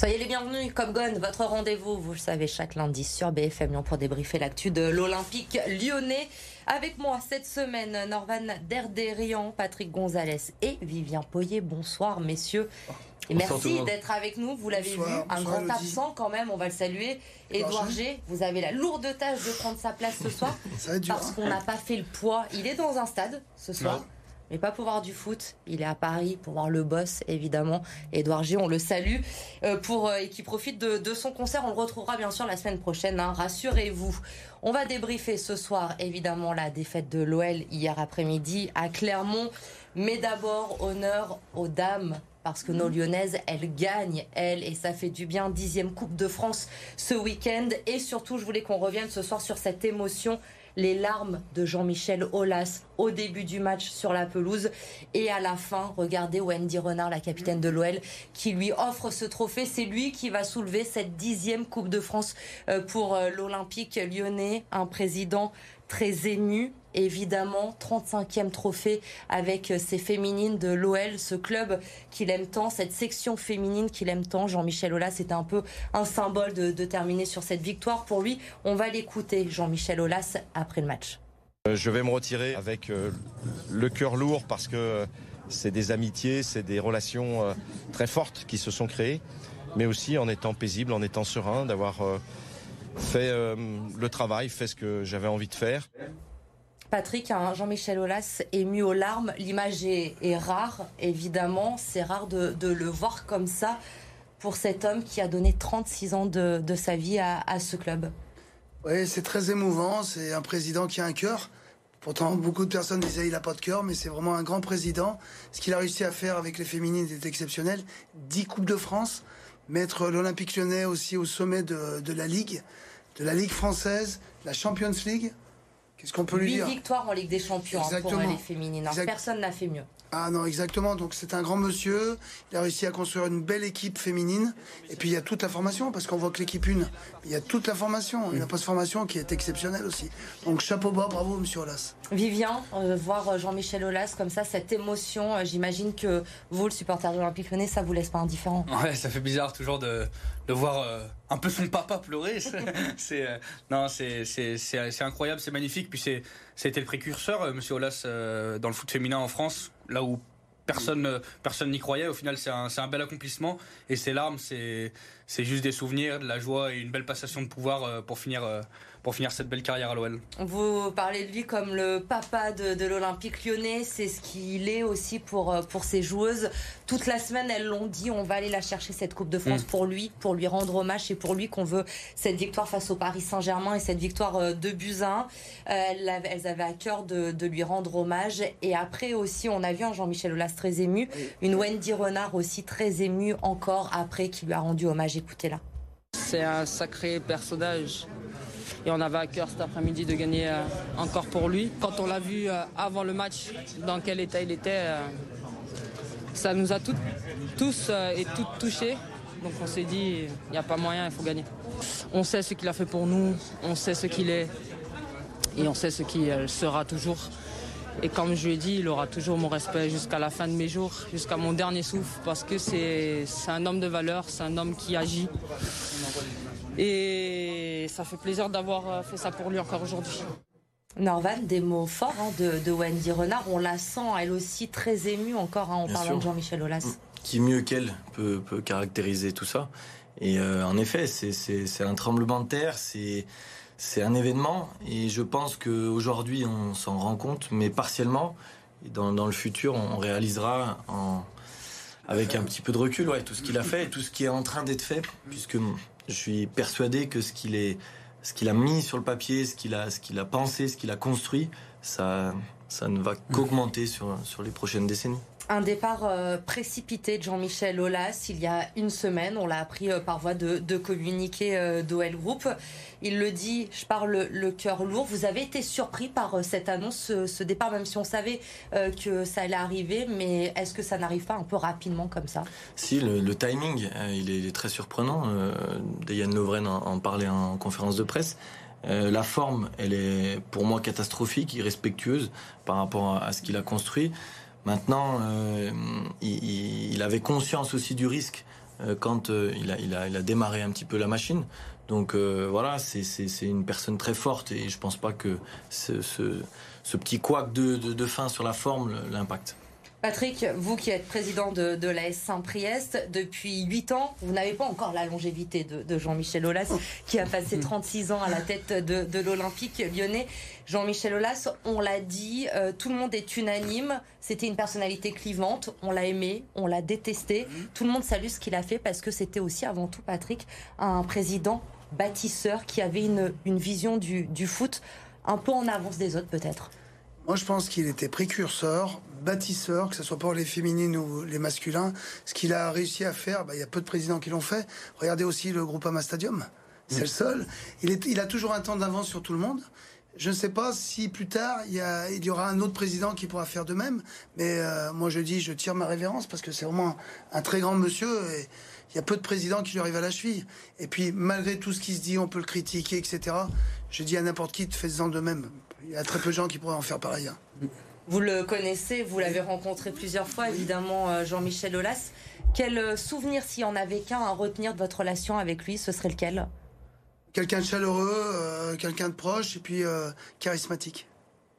Soyez les bienvenus, comme Gone, votre rendez-vous, vous le savez, chaque lundi sur BFM Lyon pour débriefer l'actu de l'Olympique lyonnais. Avec moi cette semaine, Norvan Derderian, Patrick Gonzalez et Vivien Poyer. Bonsoir, messieurs. Et merci d'être avec nous. Vous l'avez vu, un grand absent quand même, on va le saluer. Édouard G, vous avez la lourde tâche de prendre sa place ce soir. parce hein. qu'on n'a pas fait le poids. Il est dans un stade ce soir mais pas pour voir du foot. Il est à Paris pour voir le boss, évidemment. Edouard G, on le salue euh, pour, euh, et qui profite de, son concert. On le retrouvera bien sûr la semaine prochaine, hein, rassurez-vous. On va débriefer ce soir, évidemment, la défaite de l'OL hier après-midi à Clermont. Mais d'abord, honneur aux dames parce que nos Lyonnaises, elles gagnent, elles, et ça fait du bien. Dixième Coupe de France ce week-end. Et surtout, je voulais qu'on revienne ce soir sur cette émotion les larmes de Jean-Michel Aulas au début du match sur la pelouse et à la fin, regardez Wendy Renard, la capitaine de l'OL, qui lui offre ce trophée. C'est lui qui va soulever cette dixième Coupe de France euh, pour euh, l'Olympique lyonnais, un président très ému évidemment 35e trophée avec ces féminines de l'OL, ce club qu'il aime tant, cette section féminine qu'il aime tant. Jean-Michel Aulas, c'était un peu un symbole de, terminer sur cette victoire. Pour lui, on va l'écouter, Jean-Michel Aulas, après le match. Euh, je vais me retirer avec euh, le cœur lourd parce que c'est des amitiés, c'est des relations euh, très fortes qui se sont créées, mais aussi en étant paisible, en étant serein, d'avoir fait le travail, fait ce que j'avais envie de faire. Patrick, hein, Jean-Michel Aulas ému aux larmes. L'image est, rare, évidemment. C'est rare de, le voir comme ça pour cet homme qui a donné 36 ans de, sa vie à, ce club. Oui, c'est très émouvant. C'est un président qui a un cœur. Pourtant, beaucoup de personnes disaient qu'il n'a pas de cœur, mais c'est vraiment un grand président. Ce qu'il a réussi à faire avec les féminines est exceptionnel. 10 Coupes de France, mettre l'Olympique lyonnais aussi au sommet de la Ligue, de la Ligue française, la Champions League. Qu'est-ce qu'on peut lui dire victoires en Ligue des Champions hein, pour les féminines. Personne n'a fait mieux. Ah non, exactement. Donc c'est un grand monsieur. Il a réussi à construire une belle équipe féminine. Et puis il y a toute la formation, parce qu'on voit que l'équipe une, il y a toute la formation. Une post-formation qui est exceptionnelle aussi. Donc chapeau bas, bravo monsieur Olas. Vivien, euh, voir euh, Jean-Michel Olas comme ça, cette émotion, euh, j'imagine que vous, le supporter de l'Olympique Lyonnais, ça vous laisse pas indifférent. Ouais, ça fait bizarre toujours de, de voir un peu son papa pleurer. c'est non, c'est incroyable, c'est magnifique. Puis c'est c'était le précurseur, Monsieur Olas, dans le foot féminin en France, là où personne personne n'y croyait. Au final, c'est un, un, bel accomplissement. Et ces larmes, c'est juste des souvenirs, de la joie et une belle passation de pouvoir pour finir pour finir cette belle carrière à l'OL. Vous parlez de lui comme le papa de, l'Olympique lyonnais, c'est ce qu'il est aussi pour, euh, pour ses joueuses. Toute la semaine, elles l'ont dit, on va aller la chercher cette Coupe de France mm. pour lui, pour lui rendre hommage et pour lui qu'on veut cette victoire face au Paris Saint-Germain et cette victoire euh, de Buzyn. Euh, elles, avaient à cœur de, lui rendre hommage. Et après aussi, on a vu un Jean-Michel Aulas très ému, une Wendy Renard aussi très émue encore après qui lui a rendu hommage. Écoutez-la. C'est un sacré personnage. Et on avait à cœur cet après-midi de gagner euh, encore pour lui. Quand on l'a vu euh, avant le match, dans quel état il était, euh, ça nous a tous et toutes touchés. Donc on s'est dit, il n'y a pas moyen, il faut gagner. On sait ce qu'il a fait pour nous, on sait ce qu'il est et on sait ce qu'il sera toujours. Et comme je lui ai dit, il aura toujours mon respect jusqu'à la fin de mes jours, jusqu'à mon dernier souffle, parce que c'est un homme de valeur, c'est un homme qui agit. Et ça fait plaisir d'avoir euh, fait ça pour lui encore aujourd'hui. Norvan, des mots forts hein, de, Wendy Renard. On la sent elle aussi très émue encore hein, en parlant de Jean-Michel Aulas. Mm. Qui mieux qu'elle peut, caractériser tout ça. Et euh, en effet, c'est un tremblement de terre, c'est un événement. Et je pense qu'aujourd'hui, on s'en rend compte, mais partiellement. Et dans, dans, le futur, on réalisera en, avec un petit peu de recul ouais, tout ce qu'il a fait et tout ce qui est en train d'être fait, puisque je suis persuadé que ce qu'il a mis sur le papier, ce qu'il a, pensé, ce qu'il a construit, ça, ne va qu'augmenter sur les prochaines décennies. Un départ euh, précipité de Jean-Michel Aulas il y a une semaine. On l'a appris euh, par voie de, communiqué euh, d'OL Group. Il le dit, je parle le, cœur lourd. Vous avez été surpris par cette annonce, ce, départ, même si on savait que ça allait arriver. Mais est-ce que ça n'arrive pas un peu rapidement comme ça? Si, le, timing, il est, très surprenant. Diane Lovren en, en, parlait en conférence de presse. la forme, elle est pour moi catastrophique, irrespectueuse par rapport à ce qu'il a construit. Maintenant, euh, il, avait conscience aussi du risque quand il, a, il, a, démarré un petit peu la machine. Donc voilà, c'est une personne très forte et je pense pas que ce, petit couac de, de, de fin sur la forme l'impacte. Patrick, vous qui êtes président de, de l'AS Saint-Priest depuis 8 ans, vous n'avez pas encore la longévité de, Jean-Michel Aulas, qui a passé 36 ans à la tête de, l'Olympique lyonnais. Jean-Michel Aulas, on l'a dit, euh, tout le monde est unanime. C'était une personnalité clivante. On l'a aimé, on l'a détesté. Tout le monde salue ce qu'il a fait parce que c'était aussi avant tout, Patrick, un président bâtisseur qui avait une, vision du, du foot un peu en avance des autres peut-être. Moi, je pense qu'il était précurseur, bâtisseur, que ce soit pour les féminines ou les masculins. Ce qu'il a réussi à faire, bah, il y a peu de présidents qui l'ont fait. Regardez aussi le groupe Ama Stadium. C'est le seul. Il, est, il a toujours un temps d'avance sur tout le monde. Je ne sais pas si plus tard il y, a, il y, aura un autre président qui pourra faire de même, mais euh, moi je dis, je tire ma révérence parce que c'est vraiment un, très grand monsieur et il y a peu de présidents qui lui arrivent à la cheville. Et puis malgré tout ce qui se dit, on peut le critiquer, etc. Je dis à n'importe qui, faites-en de même. Il y a très peu de gens qui pourraient en faire pareil. Hein. Vous le connaissez, vous l'avez rencontré plusieurs fois, évidemment, euh, Jean-Michel Aulas. Quel euh, souvenir, s'il y en avait qu'un à retenir de votre relation avec lui, ce serait lequel? Quelqu'un de chaleureux, euh, quelqu'un de proche et puis charismatique.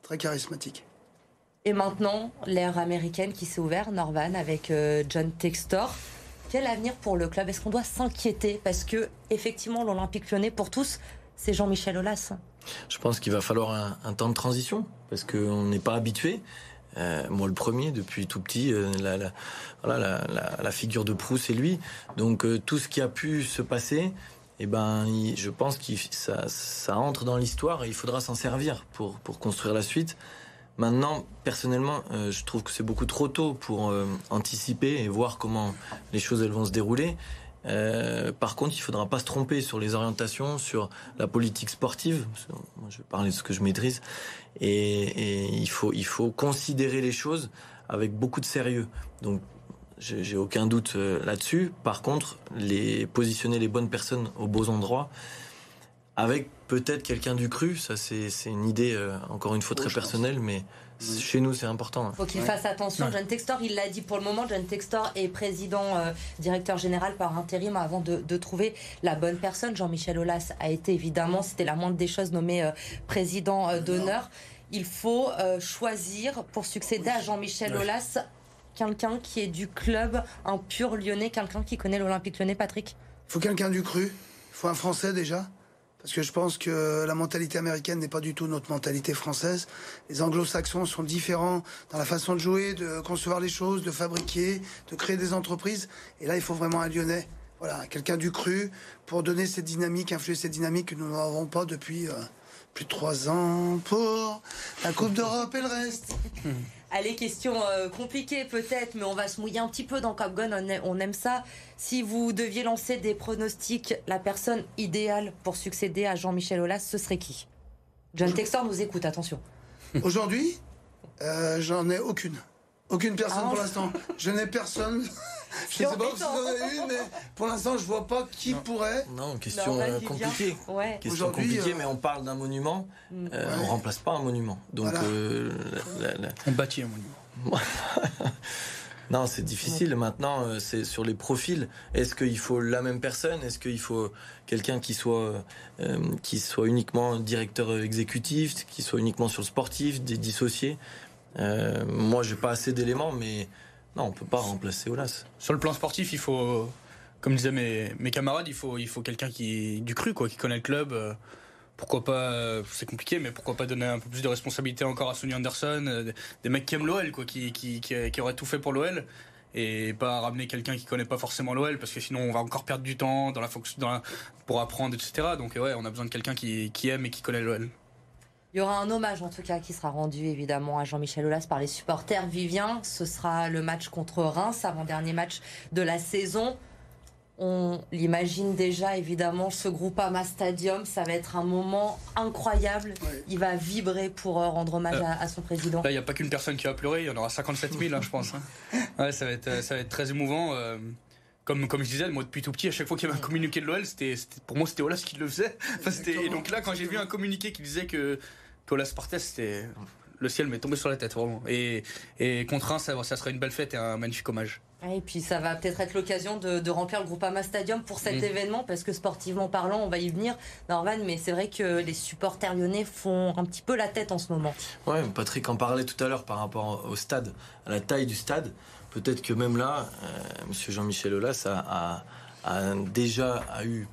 Très charismatique. Et maintenant, l'ère américaine qui s'est ouverte, Norvan, avec John Textor. Quel avenir pour le club? Est-ce qu'on doit s'inquiéter? Parce que, effectivement, l'Olympique lyonnais, pour tous, c'est Jean-Michel Aulas. Je pense qu'il va falloir un, temps de transition parce qu'on n'est pas habitué. Euh, moi, le premier, depuis tout petit, euh, la, figure de proue, c'est lui. Donc, euh, tout ce qui a pu se passer, eh ben, je pense que ça, entre dans l'histoire et il faudra s'en servir pour, construire la suite. Maintenant, personnellement, je trouve que c'est beaucoup trop tôt pour anticiper et voir comment les choses vont se dérouler. Euh, par contre, il faudra pas se tromper sur les orientations, sur la politique sportive. Moi, je vais parler de ce que je maîtrise. Et, et il, faut, il faut considérer les choses avec beaucoup de sérieux. Donc, j'ai aucun doute euh, là-dessus. Par contre, les positionner les bonnes personnes aux beaux endroits, avec peut-être quelqu'un du cru, ça c'est une idée, euh, encore une fois, très personnelle, mais chez nous, c'est important. Il faut qu'il fasse attention. John Textor, il l'a dit pour le moment. John Textor est président, euh, directeur général par intérim avant de, trouver la bonne personne. Jean-Michel Aulas a été évidemment, c'était la moindre des choses, nommé euh, président euh, d'honneur. Il faut choisir pour succéder à Jean-Michel Aulas quelqu'un qui est du club, un pur lyonnais, quelqu'un qui connaît l'Olympique lyonnais, Patrick Il faut quelqu'un du cru. Il faut un Français déjà. Parce que je pense que la mentalité américaine n'est pas du tout notre mentalité française. Les anglo-saxons sont différents dans la façon de jouer, de concevoir les choses, de fabriquer, de créer des entreprises. Et là, il faut vraiment un lyonnais. Voilà, quelqu'un du cru pour donner cette dynamique, influer cette dynamique que nous n'avons pas depuis euh, plus de trois ans pour la Coupe d'Europe et le reste. Allez, question euh, compliquée peut-être, mais on va se mouiller un petit peu dans Cap Gun, on, aime ça. Si vous deviez lancer des pronostics, la personne idéale pour succéder à Jean-Michel Aulas, ce serait qui? John Textor nous écoute, attention. Aujourd'hui, euh, j'en ai aucune. Aucune personne ah, pour l'instant. Je n'ai personne. Je ne sais pas si vous en avez une, mais pour l'instant, je vois pas qui pourrait. Non, question euh, compliquée. Question compliquée, euh, mais on parle d'un monument. Mm. Euh, on remplace pas un monument. Donc, on bâtit un monument. non, c'est difficile. Maintenant, c'est sur les profils. Est-ce qu'il faut la même personne? Est-ce qu'il faut quelqu'un qui soit qui soit uniquement directeur exécutif, qui soit uniquement sur le sportif, des dissociés? Moi, j'ai pas assez d'éléments, mais non, on peut pas remplacer Olas. Sur le plan sportif, il faut, comme disaient mes, mes camarades, il faut, il faut quelqu'un qui du cru, quoi, qui connaît le club. Euh, pourquoi pas, euh, c'est compliqué, mais pourquoi pas donner un peu plus de responsabilité encore à Sonny Anderson, euh, des mecs qui aiment l'OL, quoi, qui, qui, qui, auraient tout fait pour l'OL et pas ramener quelqu'un qui connaît pas forcément l'OL parce que sinon on va encore perdre du temps dans la, dans pour apprendre etc donc ouais on a besoin de quelqu'un qui, qui aime et qui connaît l'OL il y aura un hommage en tout cas qui sera rendu évidemment à Jean-Michel Aulas par les supporters. Vivien, ce sera le match contre Reims, avant-dernier match de la saison. On l'imagine déjà évidemment, ce groupe Ama Stadium, ça va être un moment incroyable. Il va vibrer pour euh, rendre hommage euh, à, son président. Là, il n'y a pas qu'une personne qui va pleurer, il y en aura 57 000, hein, je pense. Hein. Ouais, ça, va être, euh, ça va être très émouvant. Comme, comme je disais, moi depuis tout petit, à chaque fois qu'il y avait un communiqué de l'OL, c'était, pour moi c'était Olas qui le faisait. et donc là, quand j'ai vu un communiqué qui disait que Colas Portes, c'était Le ciel m'est tombé sur la tête, vraiment. Et, et contre un, ça, ça serait une belle fête et un magnifique hommage. Et puis ça va peut-être être l'occasion de, remplir le Groupama Stadium pour cet mm. événement parce que sportivement parlant, on va y venir, Norvan. Mais c'est vrai que les supporters lyonnais font un petit peu la tête en ce moment. Ouais, Patrick en parlait tout à l'heure par rapport au stade, à la taille du stade. Peut-être que même là, euh, Monsieur Jean-Michel Aulas a, déjà eu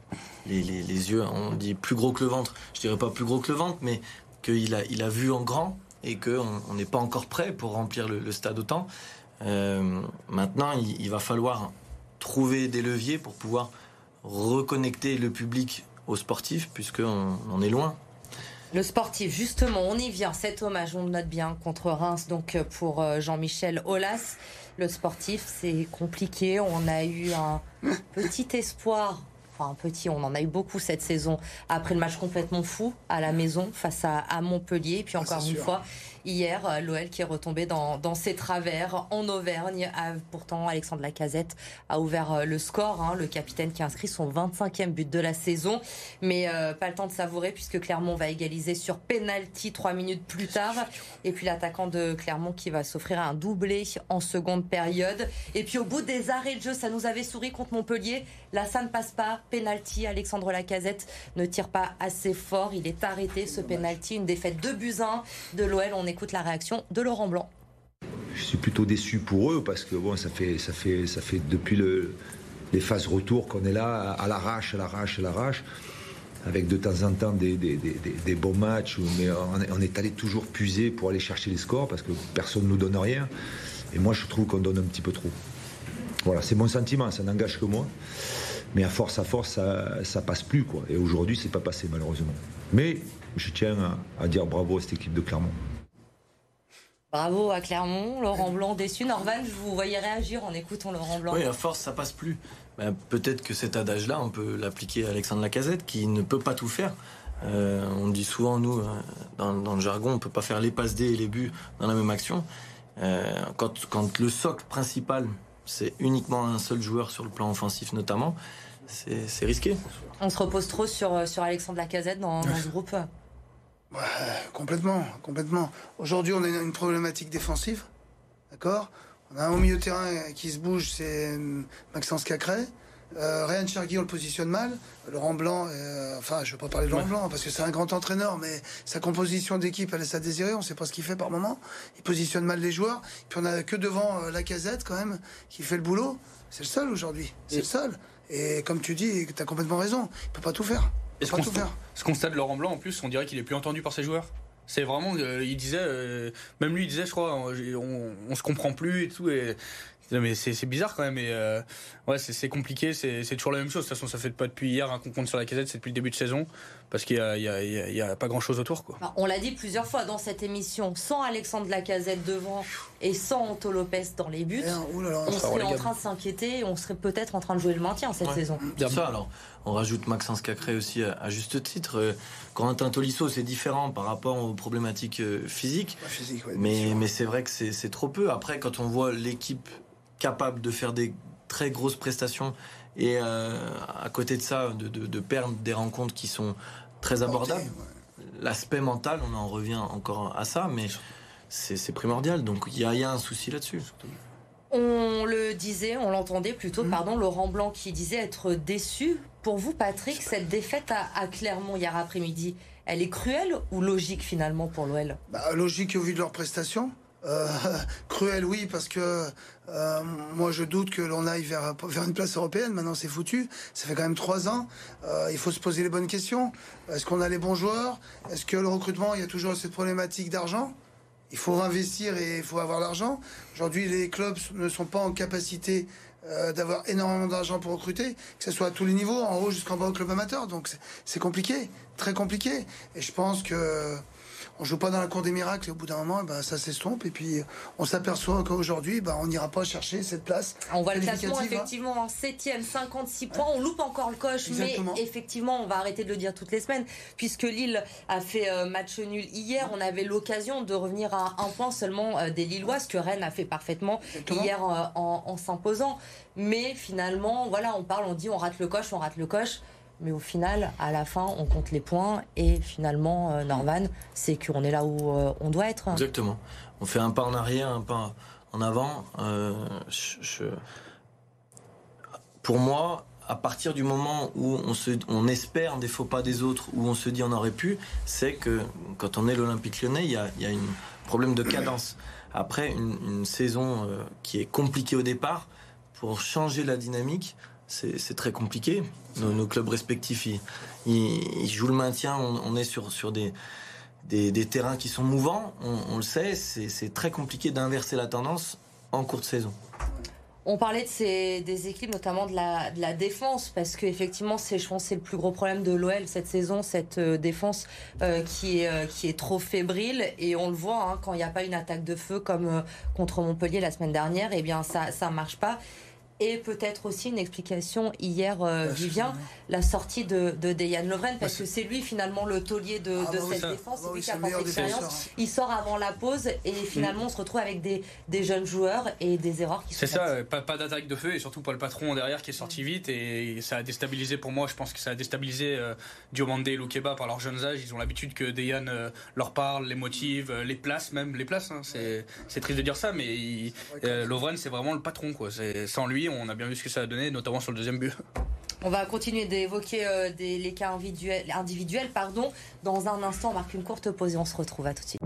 les, yeux, on dit plus gros que le ventre. Je dirais pas plus gros que le ventre, mais qu'il a, vu en grand et qu'on n'est pas encore prêt pour remplir le stade autant. Euh, maintenant, il, va falloir trouver des leviers pour pouvoir reconnecter le public aux sportifs, puisqu'on on est loin. Le sportif, justement, on y vient. Cet hommage, on le note bien, contre Reims, donc pour euh, Jean-Michel Aulas. Le sportif, c'est compliqué. On a eu un petit espoir enfin un petit, on en a eu beaucoup cette saison après le match complètement fou à la maison face à, Montpellier. puis ah, encore une fois, hier, euh, l'OL qui est retombé dans, ses travers en Auvergne. pourtant, Alexandre Lacazette a ouvert euh, le score, hein, le capitaine qui a inscrit son 25e but de la saison. Mais euh, pas le temps de savourer puisque Clermont va égaliser sur penalty trois minutes plus tard. Et puis l'attaquant de Clermont qui va s'offrir un doublé en seconde période. Et puis au bout des arrêts de jeu, ça nous avait souri contre Montpellier. Là, ça ne passe pas. Penalty, Alexandre Lacazette ne tire pas assez fort. Il est arrêté ce penalty. Une défaite de buts de l'OL. On écoute la réaction de Laurent Blanc. Je suis plutôt déçu pour eux parce que bon, ça fait, ça fait, ça fait depuis le, les phases retour qu'on est là, à l'arrache, à l'arrache, à l'arrache, avec de temps en temps des, des, bons matchs, mais on est allé toujours puiser pour aller chercher les scores parce que personne ne nous donne rien. Et moi, je trouve qu'on donne un petit peu trop. Voilà, c'est mon sentiment, ça n'engage que moi. Mais à force, à force, ça, ça passe plus. Quoi. Et aujourd'hui, c'est pas passé, malheureusement. Mais je tiens à, dire bravo à cette équipe de Clermont. Bravo à Clermont, Laurent Blanc déçu. Norvan, je vous voyais réagir en écoutant Laurent Blanc. Oui, à force, ça passe plus. Ben, peut-être que cet adage-là, on peut l'appliquer à Alexandre Lacazette, qui ne peut pas tout faire. Euh, on dit souvent, nous, euh, dans, le jargon, on ne peut pas faire les passes D et les buts dans la même action. Euh, quand, quand le socle principal c'est uniquement un seul joueur sur le plan offensif notamment, c'est risqué. On se repose trop sur, sur Alexandre Lacazette dans, dans ce groupe Complètement, complètement. Aujourd'hui, on a une problématique défensive, d'accord? On a un au milieu de terrain qui se bouge, c'est Maxence Cacré. Euh, Ryan Chergui, on le positionne mal. Laurent Blanc, euh, enfin, je ne vais pas parler de Laurent Blanc parce que c'est un grand entraîneur, mais sa composition d'équipe, elle laisse à désirer. On ne sait pas ce qu'il fait par moment. Il positionne mal les joueurs. Puis on a que devant euh, la casette, quand même, qui fait le boulot. C'est le seul aujourd'hui. C'est le seul. Et comme tu dis, tu as complètement raison. Il peut pas tout faire. Il peut pas tout faire. Ce constat de Laurent Blanc, en plus, on dirait qu'il est plus entendu par ses joueurs. C'est vraiment, il disait, même lui, il disait, je crois, on, on, on, se comprend plus et tout. Et mais c'est bizarre quand même. Et euh, ouais, c'est compliqué. C'est toujours la même chose. De toute façon, ça fait pas depuis hier un qu'on compte sur la casette. C'est depuis le début de saison parce qu'il y, a, pas grand chose autour. Quoi. on l'a dit plusieurs fois dans cette émission. Sans Alexandre Lacazette devant et sans Anto Lopez dans les buts, eh, on serait en train de s'inquiéter. On serait peut-être en train de jouer le maintien cette saison. Bien ça. Alors, on rajoute Maxence Cacré aussi à, juste titre. Corentin Tolisso, c'est différent par rapport aux problématiques euh, physiques. mais mais c'est vrai que c'est trop peu. Après, quand on voit l'équipe capable de faire des très grosses prestations et euh, à côté de ça, de, perdre des rencontres qui sont très abordables. L'aspect mental, on en revient encore à ça, mais c'est primordial. Donc il y, a un souci là-dessus. On le disait, on l'entendait plutôt, mmh. pardon, Laurent Blanc qui disait être déçu. Pour vous, Patrick, cette défaite à, Clermont hier après-midi, elle est cruelle ou logique finalement pour l'OL bah, Logique au vu de leurs prestations. Euh, cruel, oui, parce que euh, moi je doute que l'on aille vers, une place européenne. Maintenant, c'est foutu. Ça fait quand même trois ans. Euh, il faut se poser les bonnes questions. Est-ce qu'on a les bons joueurs? Est-ce que le recrutement, il y a toujours cette problématique d'argent? Il faut investir et il faut avoir l'argent. Aujourd'hui, les clubs ne sont pas en capacité d'avoir énormément d'argent pour recruter, que ce soit à tous les niveaux, en haut jusqu'en bas au club amateur. Donc c'est compliqué, très compliqué. Et je pense que on joue pas dans la cour des miracles et au bout d'un moment, bah, ça s'estompe et puis on s'aperçoit qu'aujourd'hui, bah, on n'ira pas chercher cette place. On voit le classement effectivement en 7 56 points. On loupe encore le coche, mais effectivement, on va arrêter de le dire toutes les semaines puisque Lille a fait euh, match nul hier. On avait l'occasion de revenir à un point seulement euh, des Lillois, ce que Rennes a fait parfaitement hier euh, en, en s'imposant. Mais finalement, voilà, on parle, on dit, on rate le coche, on rate le coche mais au final, à la fin, on compte les points et finalement, euh, Norman, c'est qu'on est là où euh, on doit être. Exactement. On fait un pas en arrière, un pas en avant. Euh, Pour moi, à partir du moment où on, se... on espère des faux pas des autres, où on se dit on aurait pu, c'est que quand on est l'Olympique lyonnais, il y a, un problème de cadence. Après une, une saison euh, qui est compliquée au départ, pour changer la dynamique, c'est très compliqué. Nos, clubs respectifs, ils, jouent le maintien, on, est sur, des, terrains qui sont mouvants, on, le sait, c'est très compliqué d'inverser la tendance en cours de saison. On parlait de ces des équipes, notamment de la, défense, parce qu'effectivement, je pense, c'est le plus gros problème de l'OL cette saison, cette euh, défense euh, qui, est, euh, qui est trop fébrile. Et on le voit, hein, quand il n'y a pas une attaque de feu comme contre Montpellier la semaine dernière, eh bien, ça ça marche pas. Et peut-être aussi une explication hier, euh, Vivien, la sortie de, de Dejan Lovren, parce que c'est lui finalement le taulier de, Ah bah cette ça. défense, c'est bah lui qui a l'expérience. Il sort avant la pause et finalement on se retrouve avec des, des jeunes joueurs et des erreurs qui sont C'est ça, pas, pas d'attaque de feu et surtout pas le patron derrière qui est sorti vite et ça a déstabilisé pour moi, je pense que ça a déstabilisé euh, Diomandé et Loukeba par leur jeune âge. Ils ont l'habitude que Dejan euh, leur parle, les motive, euh, les place même, les place. hein. C'est triste de dire ça, mais il- euh, Lovren c'est vraiment le patron. quoi. Sans lui, on a bien vu ce que ça a donné, notamment sur le deuxième but. On va continuer d'évoquer euh, les cas individuels, individuels pardon. Dans un instant, on marque une courte pause et on se retrouve à tout de suite.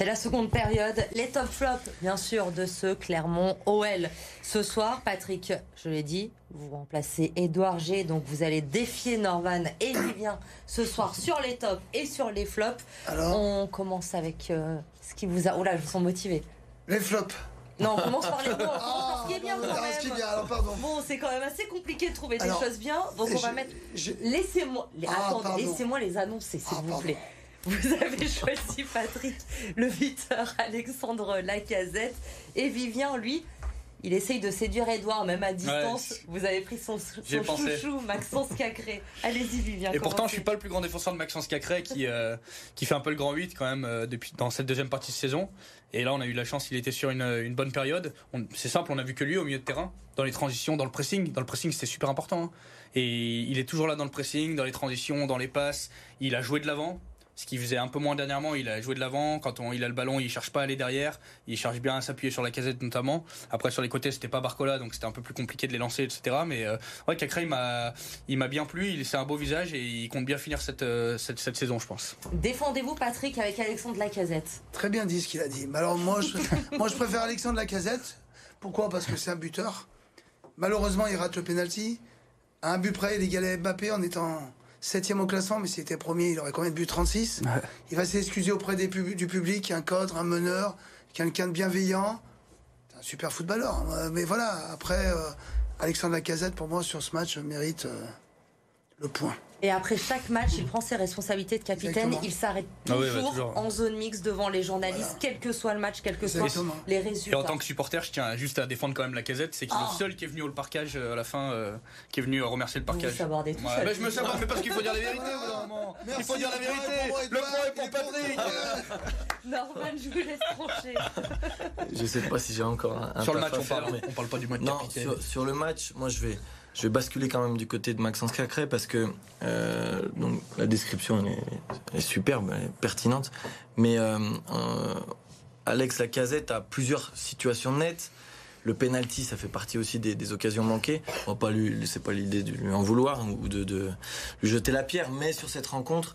C'est la seconde période. Les top flops, bien sûr, de ce Clermont OL. Ce soir, Patrick, je l'ai dit, vous remplacez Edouard G. Donc vous allez défier Norvan et Vivien ce soir sur les tops et sur les flops. Alors, On commence avec euh, ce qui vous a. Oh là, je vous sens motivé. les flops. Non, on commence par les bons. On commence par ce qui est bien Ah, quand qui même. bien, alors pardon. Bon, c'est quand même assez compliqué de trouver des choses bien. Donc on va mettre. Laissez-moi. les- Ah, Attendez, laissez-moi les annoncer, s'il Ah, vous pardon. Vous avez choisi Patrick, le buteur, Alexandre Lacazette et Vivien, lui. Il essaye de séduire Edouard, même à distance. Vous avez pris son, son pensé. chouchou, Maxence Cacré. Allez-y, Vivien. Et pourtant, je suis pas le plus grand défenseur de Maxence Cacré qui, euh, qui fait un peu le grand 8 quand même euh, depuis, dans cette deuxième partie de saison. Et là, on a eu la chance, il était sur une, une bonne période. C'est simple, on a vu que lui au milieu de terrain, dans les transitions, dans le pressing. Dans le pressing, c'était super important. hein. Et il est toujours là dans le pressing, dans les transitions, dans les passes. Il a joué de l'avant. Ce qu'il faisait un peu moins dernièrement, il a joué de l'avant. Quand on, il a le ballon, il cherche pas à aller derrière. Il cherche bien à s'appuyer sur la casette notamment. Après sur les côtés, c'était pas Barcola, donc c'était un peu plus compliqué de les lancer, etc. Mais euh, ouais, Cacré, il m'a, il m'a bien plu. Il c'est un beau visage et il compte bien finir cette, euh, cette, cette saison, je pense. Défendez-vous, Patrick, avec Alexandre Lacazette. Très bien dit ce qu'il a dit. Mais alors moi je, moi, je préfère Alexandre Lacazette. Pourquoi? Parce que c'est un buteur. Malheureusement, il rate le penalty. À un but près, il égalait Mbappé en étant septième au classement, mais s'il était premier, il aurait combien de buts 36. Il va s'excuser auprès des pub- du public, un cadre, un meneur, quelqu'un de bienveillant. Un super footballeur. Euh, Mais voilà, après, euh, Alexandre Lacazette, pour moi, sur ce match, mérite euh, le point. Et après chaque match, il prend ses responsabilités de capitaine. Exactement. Il s'arrête Ah oui, bah, toujours. en zone mixte devant les journalistes, quel que soit le match, quel que soient Exactement. les Et résultats. en tant que supporter, je tiens juste à défendre quand même la casette. C'est qu'il est Ah. le seul qui est venu au parcage euh, à la fin, euh, qui est venu euh, remercier le Vous vous parcage. tout bah, je me saborde, mais parce qu'il faut dire la vérité moment. Il faut dire la vérité. Le point est pour Patrick. Norman, je vous laisse trancher. Je sais pas si j'ai encore un, Sur le match, à on faire, parle, on parle pas du match Non, capitaine. sur, sur le match, moi je vais, je vais basculer quand même du côté de Maxence Cacré parce que euh, donc, la description est, superbe, elle est pertinente. Mais euh, euh, Alex Lacazette a plusieurs situations nettes. Le penalty, ça fait partie aussi des, occasions manquées. On va pas lui, c'est pas l'idée de lui en vouloir ou de, de lui jeter la pierre, mais sur cette rencontre,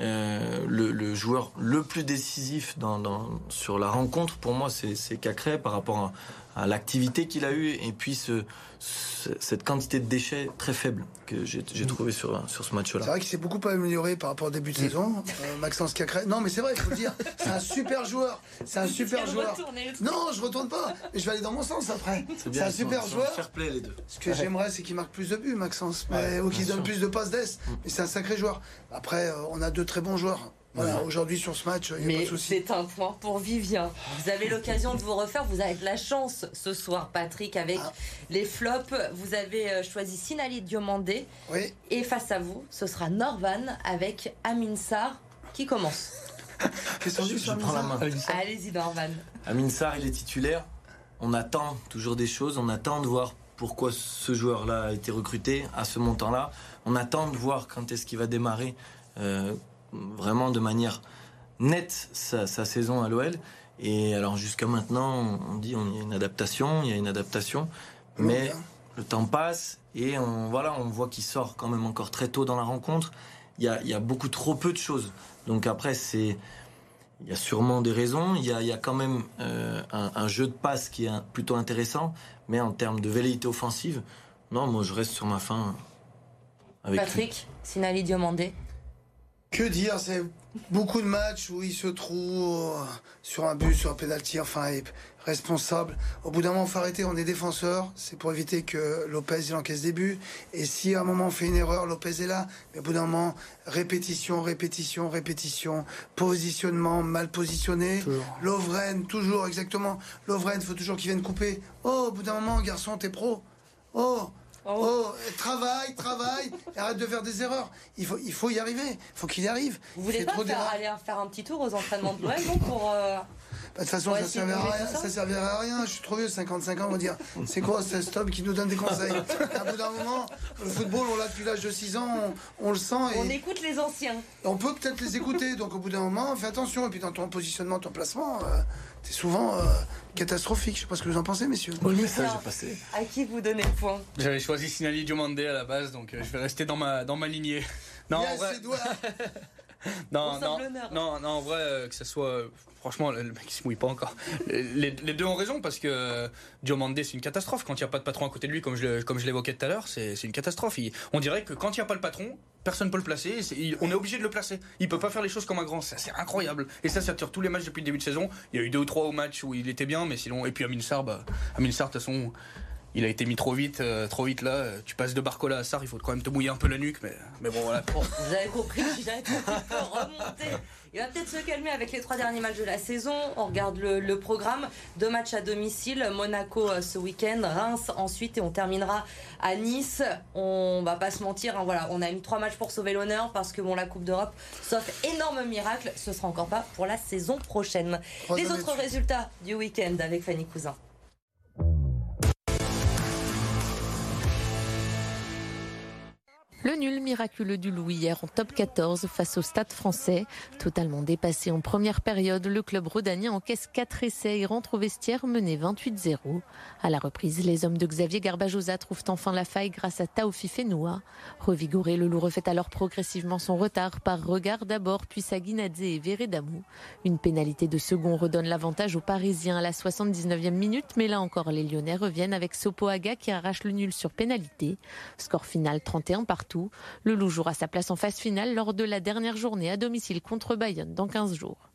euh, le, le joueur le plus décisif dans, dans- sur la rencontre, pour moi, c'est c'est Cacré par rapport à, à l'activité qu'il a eue et puis ce, ce- cette quantité de déchets très faible que j'ai j'ai trouvé sur, sur ce C'est match-là. vrai qu'il s'est beaucoup amélioré par rapport au début de saison. Euh, Maxence Cacré. Non, mais c'est vrai, il faut le dire. C'est un super joueur. C'est un super joueur. Non, je retourne pas. Mais je vais aller dans mon sens après. C'est bien, un super sont joueur. Fair play les deux. Ce que j'aimerais, c'est qu'il marque plus de buts, Maxence. Mais, ou qu'il donne sûr. plus de passes d'ess. Mais c'est un sacré joueur. Après, euh, on a deux très bons joueurs. Voilà, aujourd'hui sur ce match, il n'y a pas de souci. c'est un point pour Vivien. Vous avez l'occasion de vous refaire. Vous avez de la chance ce soir, Patrick, avec Ah. les flops. Vous avez euh, choisi Sinali Diomandé. Oui. Et face à vous, ce sera Norvan avec Amin Sarr qui commence. Qu'est-ce dit Je prends la main. Allez-y, Norvan. Amin Sarr, il est titulaire. on attend toujours des choses, on attend de voir pourquoi ce joueur-là a été recruté à ce montant-là. On attend de voir quand est-ce qu'il va démarrer euh, vraiment de manière nette sa, saison à l'OL. Et alors jusqu'à maintenant, on dit on y a une adaptation, il y a une adaptation, mais le temps passe et on voilà, on voit qu'il sort quand même encore très tôt dans la rencontre. Il y a, il y a beaucoup trop peu de choses. Donc après, c'est il y a sûrement des raisons. Il y a, il y a quand même euh, un, jeu de passe qui est plutôt intéressant, mais en termes de velléité offensive, non, moi je reste sur ma fin. Avec Patrick, Sinali Diomandé. Que dire C'est beaucoup de matchs où il se trouve sur un but, sur un penalty, enfin, est responsable. Au bout d'un moment, faut arrêter. On est défenseur. C'est pour éviter que Lopez il encaisse des buts. Et si à un moment on fait une erreur, Lopez est là. Mais au bout d'un moment, répétition, répétition, répétition, positionnement mal positionné. Lovren, toujours exactement. Lovren, faut toujours qu'il vienne couper. Oh, au bout d'un moment, garçon, t'es pro. Oh, Oh, travaille, travaille, arrête de faire des erreurs. Il faut, il faut y arriver. Il faut qu'il y arrive. Vous voulez pas aller faire un petit tour aux entraînements de l'OM pour. Euh, de toute façon, ça ne servira, à rien, ça servira à rien. Je suis trop vieux, 55 ans, on va dire c'est quoi ce homme qui nous donne des conseils À bout d'un moment, le football, on l'a depuis l'âge de 6 ans, on, le sent. Et on écoute les anciens. On peut peut-être les écouter, donc au bout d'un moment, fais attention. Et puis dans ton positionnement, ton placement, euh, c'est souvent euh, catastrophique. Je sais pas ce que vous en pensez, messieurs. Le message est passé. À qui vous donnez le point? J'avais choisi Sinali Diomandé à la base, donc euh, je vais rester dans ma, dans ma lignée. Non, en vrai... non, non, non, non, en vrai, que ce soit franchement, le mec il se mouille pas encore. Les, deux ont raison parce que Diomandé c'est une catastrophe. Quand il n'y a pas de patron à côté de lui, comme je, comme je l'évoquais tout à l'heure, c'est une catastrophe. on dirait que quand il n'y a pas le patron, personne ne peut le placer. on est obligé de le placer. Il peut pas faire les choses comme un grand. C'est incroyable. Et ça, ça tire tous les matchs depuis le début de saison. Il y a eu deux ou trois au match où il était bien, mais sinon. Et puis Amin Sarr, bah, Amin Sarr, de toute façon il a été mis trop vite, euh, trop vite là. Tu passes de Barcola à Sarr, il faut quand même te mouiller un peu la nuque, mais, mais bon voilà. vous avez compris, j'avais compris remonter. Il va peut-être se calmer avec les trois derniers matchs de la saison. On regarde le, programme. Deux matchs à domicile. Monaco euh, ce week-end, Reims ensuite et on terminera à Nice. On va pas se mentir, hein, voilà, on a mis trois matchs pour sauver l'honneur parce que bon, la Coupe d'Europe, sauf énorme miracle, ce sera encore pas pour la saison prochaine. les autres résultats du week-end avec Fanny Cousin. Le nul miraculeux du Loup hier en top 14 face au Stade français. Totalement dépassé en première période, le club rodanien encaisse 4 essais et rentre au vestiaire mené 28-0. À la reprise, les hommes de Xavier Garbajosa trouvent enfin la faille grâce à Taofi Fenoua. Revigoré, le Loup refait alors progressivement son retard par regard d'abord, puis Saguinadze et Vérédamou. Une pénalité de second redonne l'avantage aux Parisiens à la 79e minute, mais là encore les Lyonnais reviennent avec Sopoaga qui arrache le nul sur pénalité. Score final 31 partout. Le Loup jouera sa place en phase finale lors de la dernière journée à domicile contre Bayonne dans 15 jours.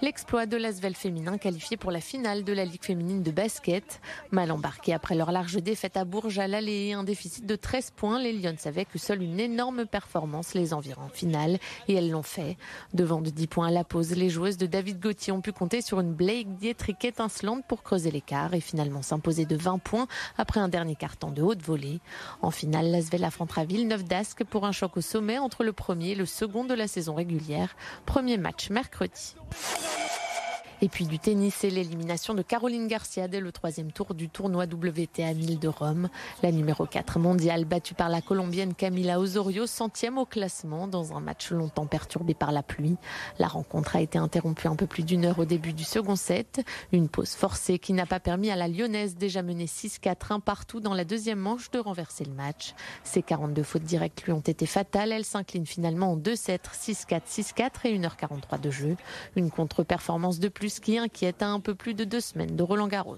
L'exploit de l'Asvel féminin qualifié pour la finale de la Ligue féminine de basket. Mal embarqué après leur large défaite à Bourges à l'aller et un déficit de 13 points, les Lyon savaient que seule une énorme performance les envirait en finale et elles l'ont fait. Devant de 10 points à la pause, les joueuses de David Gauthier ont pu compter sur une Blake Dietrich étincelante pour creuser l'écart et finalement s'imposer de 20 points après un dernier carton de haute volée. En finale, l'Asvel affrontera Villeneuve d'Ascq pour un choc au sommet entre le premier et le second de la saison régulière. Premier match mercredi. Et puis du tennis et l'élimination de Caroline Garcia dès le troisième tour du tournoi WTA 1000 de Rome. La numéro 4 mondiale battue par la Colombienne Camila Osorio, centième au classement dans un match longtemps perturbé par la pluie. La rencontre a été interrompue un peu plus d'une heure au début du second set. Une pause forcée qui n'a pas permis à la Lyonnaise déjà menée 6-4-1 partout dans la deuxième manche de renverser le match. Ses 42 fautes directes lui ont été fatales. Elle s'incline finalement en 2-7, 6-4, 6-4 et 1h43 de jeu. Une contre-performance de plus ce qui inquiète à un peu plus de deux semaines de Roland Garros.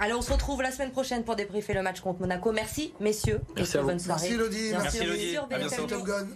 Allez, on se retrouve la semaine prochaine pour débriefer le match contre Monaco. Merci, messieurs. Merci et bonne soirée. Merci, Elodie. Merci, Elodie.